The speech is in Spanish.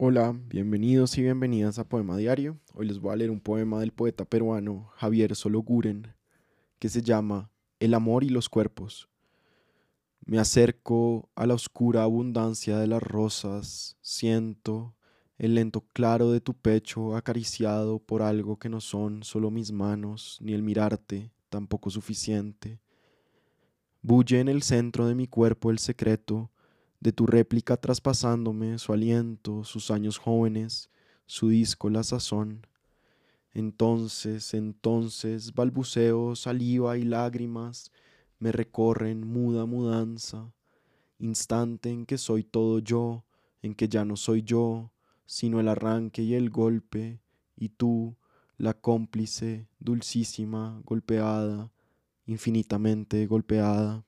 Hola, bienvenidos y bienvenidas a Poema Diario. Hoy les voy a leer un poema del poeta peruano Javier Sologuren que se llama El amor y los cuerpos. Me acerco a la oscura abundancia de las rosas, siento el lento claro de tu pecho acariciado por algo que no son solo mis manos, ni el mirarte tampoco suficiente. Bulle en el centro de mi cuerpo el secreto de tu réplica traspasándome su aliento, sus años jóvenes, su disco la sazón. Entonces, entonces, balbuceo, saliva y lágrimas me recorren muda mudanza, instante en que soy todo yo, en que ya no soy yo, sino el arranque y el golpe, y tú, la cómplice, dulcísima, golpeada, infinitamente golpeada.